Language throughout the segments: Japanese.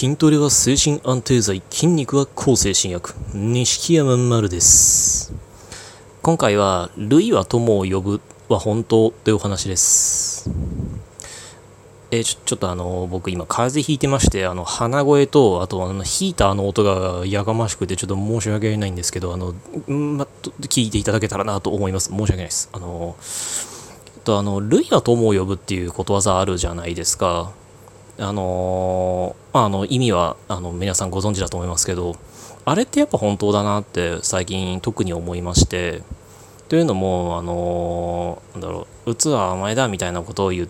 筋トレは精神安定剤、筋肉は抗精神薬。錦山丸です。今回は、類は友を呼ぶは本当というお話です。えちょ、ちょっとあの、僕今風邪ひいてまして、あの、鼻声と、あとあの、ヒーターの音がやがましくて、ちょっと申し訳ないんですけど、あの、んま、と聞いていただけたらなと思います。申し訳ないです。あの、えっと、あの、類は友を呼ぶっていうことわざあるじゃないですか。あのまあ、あの意味はあの皆さんご存知だと思いますけどあれってやっぱ本当だなって最近特に思いましてというのもあのなんだろう「うつは甘えだ」みたいなことを言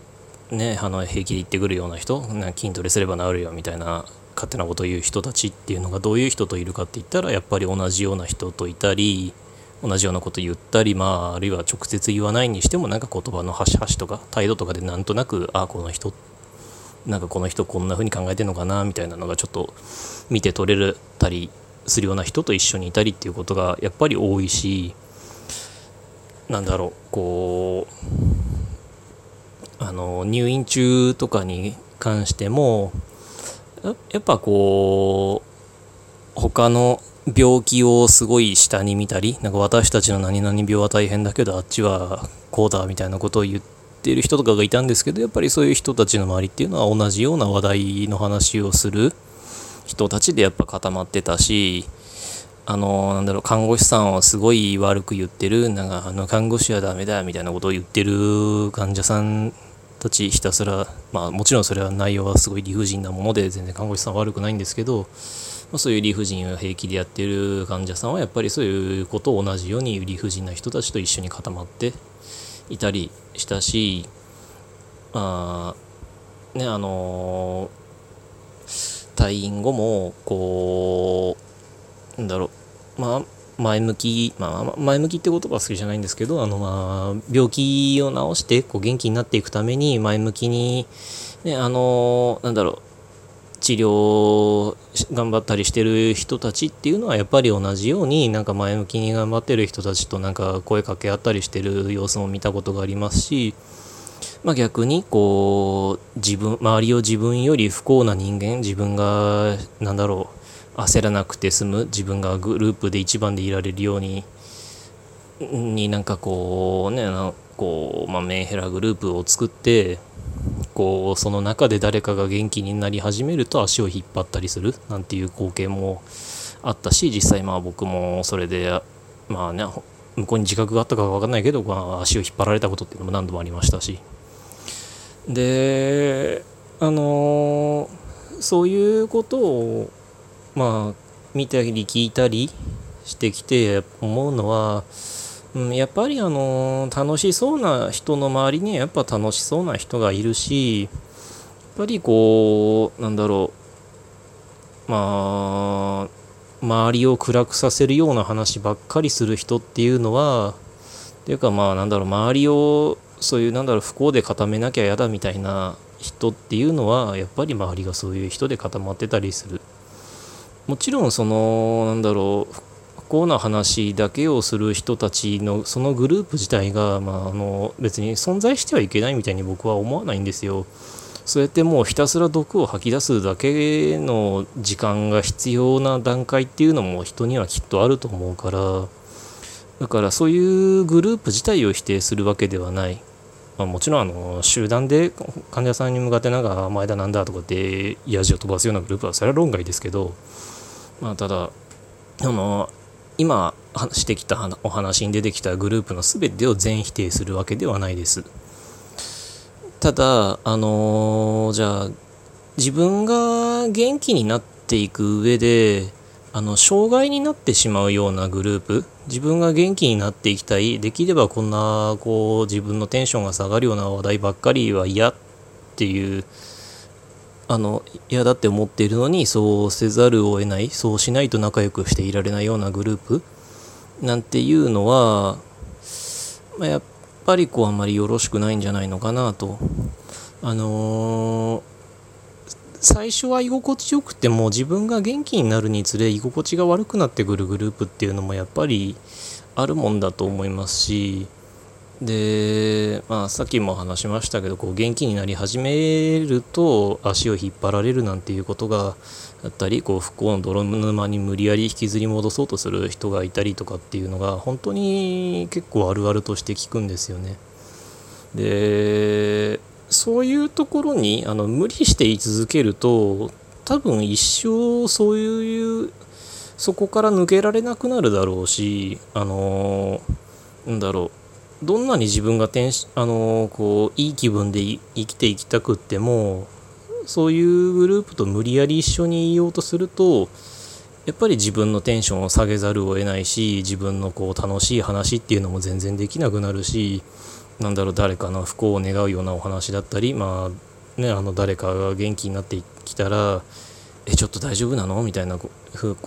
うねあの平気で言ってくるような人な筋トレすれば治るよみたいな勝手なことを言う人たちっていうのがどういう人といるかって言ったらやっぱり同じような人といたり同じようなこと言ったり、まあ、あるいは直接言わないにしてもなんか言葉の端々とか態度とかでなんとなくあこの人なんかこの人こんな風に考えてるのかなみたいなのがちょっと見て取れたりするような人と一緒にいたりっていうことがやっぱり多いしなんだろうこうあの入院中とかに関してもやっぱこう他の病気をすごい下に見たりなんか私たちの何々病は大変だけどあっちはこうだみたいなことを言ってっている人とかがいたんですけどやっぱりそういう人たちの周りっていうのは同じような話題の話をする人たちでやっぱ固まってたしあのなんだろう看護師さんをすごい悪く言ってるなんかあの看護師はダメだみたいなことを言ってる患者さんたちひたすらまあもちろんそれは内容はすごい理不尽なもので全然看護師さんは悪くないんですけど、まあ、そういう理不尽を平気でやってる患者さんはやっぱりそういうことを同じように理不尽な人たちと一緒に固まっていたりしたしあねあの退院後もこうなんだろうまあ前向き、まあ、前向きって言葉は好きじゃないんですけどあの、まあ、病気を治してこう元気になっていくために前向きに、ね、あのなんだろう治療頑張ったりしてる人たちっていうのはやっぱり同じようになんか前向きに頑張ってる人たちとなんか声かけ合ったりしてる様子も見たことがありますし、まあ、逆にこう自分周りを自分より不幸な人間自分がなんだろう焦らなくて済む自分がグループで一番でいられるようにになんかこうねこう、まあ、メンヘラグループを作ってこうその中で誰かが元気になり始めると足を引っ張ったりするなんていう光景もあったし実際まあ僕もそれでまあね向こうに自覚があったかは分かんないけど、まあ、足を引っ張られたことっていうのも何度もありましたし。であのそういうことをまあ見たり聞いたりしてきて思うのは、うん、やっぱりあの楽しそうな人の周りにはやっぱ楽しそうな人がいるしやっぱりこうなんだろうまあ周りを暗くさせるような話ばっかりする人っていうのはっていうかまあなんだろう周りをそういうなんだろう不幸で固めなきゃ嫌だみたいな人っていうのはやっぱり周りがそういう人で固まってたりする。もちろんそのなんだろう不幸な話だけをする人たちのそのグループ自体が、まあ、あの別に存在してはいけないみたいに僕は思わないんですよ。そうやってもうひたすら毒を吐き出すだけの時間が必要な段階っていうのも人にはきっとあると思うからだからそういうグループ自体を否定するわけではない。まあ、もちろんあの集団で患者さんに向かってなんか「前だなんだ」とかってヤジを飛ばすようなグループはそれは論外ですけどまあ、ただあの今してきたお話に出てきたグループの全てを全否定するわけではないです。ただあのじゃあ自分が元気になっていく上であの障害になってしまうようなグループ自分が元気になっていきたいできればこんなこう自分のテンションが下がるような話題ばっかりは嫌っていうあの嫌だって思っているのにそうせざるを得ないそうしないと仲良くしていられないようなグループ？なんていうのは、まあ、やっぱりこうあんまりよろしくないんじゃないのかなと。あのー最初は居心地よくても自分が元気になるにつれ居心地が悪くなってくるグループっていうのもやっぱりあるもんだと思いますしで、まあ、さっきも話しましたけどこう元気になり始めると足を引っ張られるなんていうことがあったりこう不幸の泥沼に無理やり引きずり戻そうとする人がいたりとかっていうのが本当に結構あるあるとして聞くんですよね。でそういうところにあの無理して居続けると多分一生そういうそこから抜けられなくなるだろうしあのなんだろうどんなに自分がテあのこういい気分で生きていきたくってもそういうグループと無理やり一緒にいようとするとやっぱり自分のテンションを下げざるを得ないし自分のこう楽しい話っていうのも全然できなくなるしなんだろう誰かの不幸を願うようなお話だったりまあねあの誰かが元気になってきたらえちょっと大丈夫なの？みたいなこ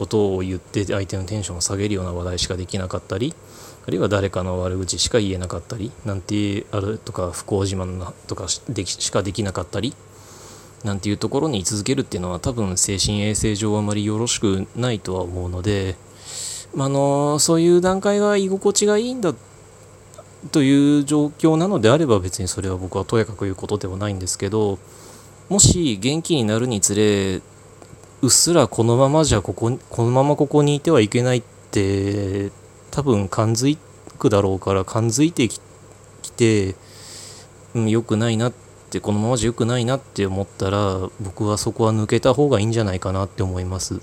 とを言って相手のテンションを下げるような話題しかできなかったりあるいは誰かの悪口しか言えなかったりなんてあるとか不幸自慢とかしかできなかったりなんていうところに居続けるっていうのは多分精神衛生上あまりよろしくないとは思うので、まあのそういう段階が居心地がいいんだという状況なのであれば別にそれは僕はとやかく言うことではないんですけどもし元気になるにつれうっすらこのままじゃこここのままここにいてはいけないって多分感づくだろうから感づいてきて、うん、良くないなってこのままじゃ良くないなって思ったら僕はそこは抜けた方がいいんじゃないかなって思います。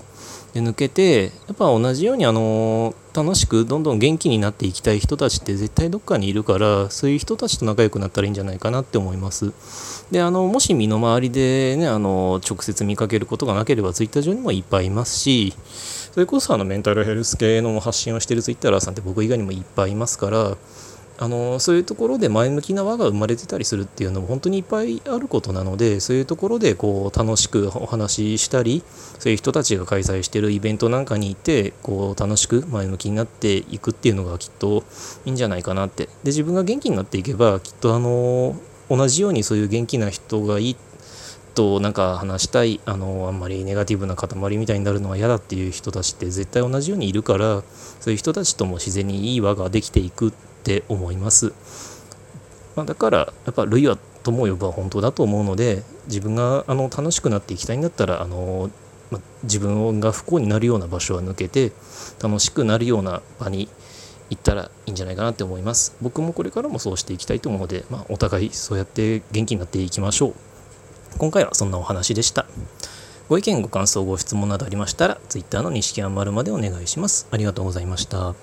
で抜けてやっぱ同じようにあの楽しくどんどん元気になっていきたい人たちって絶対どっかにいるからそういう人たちと仲良くなったらいいんじゃないかなって思いますであのもし身の回りでねあの直接見かけることがなければ Twitter 上にもいっぱいいますしそれこそあのメンタルヘルス系の発信をしてる Twitter さんって僕以外にもいっぱいいますからあのそういうところで前向きな輪が生まれてたりするっていうのも本当にいっぱいあることなのでそういうところでこう楽しくお話ししたりそういう人たちが開催してるイベントなんかにいてこう楽しく前向きになっていくっていうのがきっといいんじゃないかなって。で自分が元気になっていけばきっとあの同じようにそういう元気な人がいいとなんか話したいあのあんまりネガティブな塊みたいになるのは嫌だっていう人たちって絶対同じようにいるからそういう人たちとも自然にいい輪ができていくって思います。まあ、だからやっぱ類は友を呼ぶは本当だと思うので自分があの楽しくなっていきたいんだったらあの、まあ、自分が不幸になるような場所は抜けて楽しくなるような場に行ったらいいんじゃないかなって思います。僕もこれからもそうしていきたいと思うので、まあ、お互いそうやって元気になっていきましょう。今回はそんなお話でした。ご意見、ご感想、ご質問などありましたら、Twitter の錦山丸までお願いします。ありがとうございました。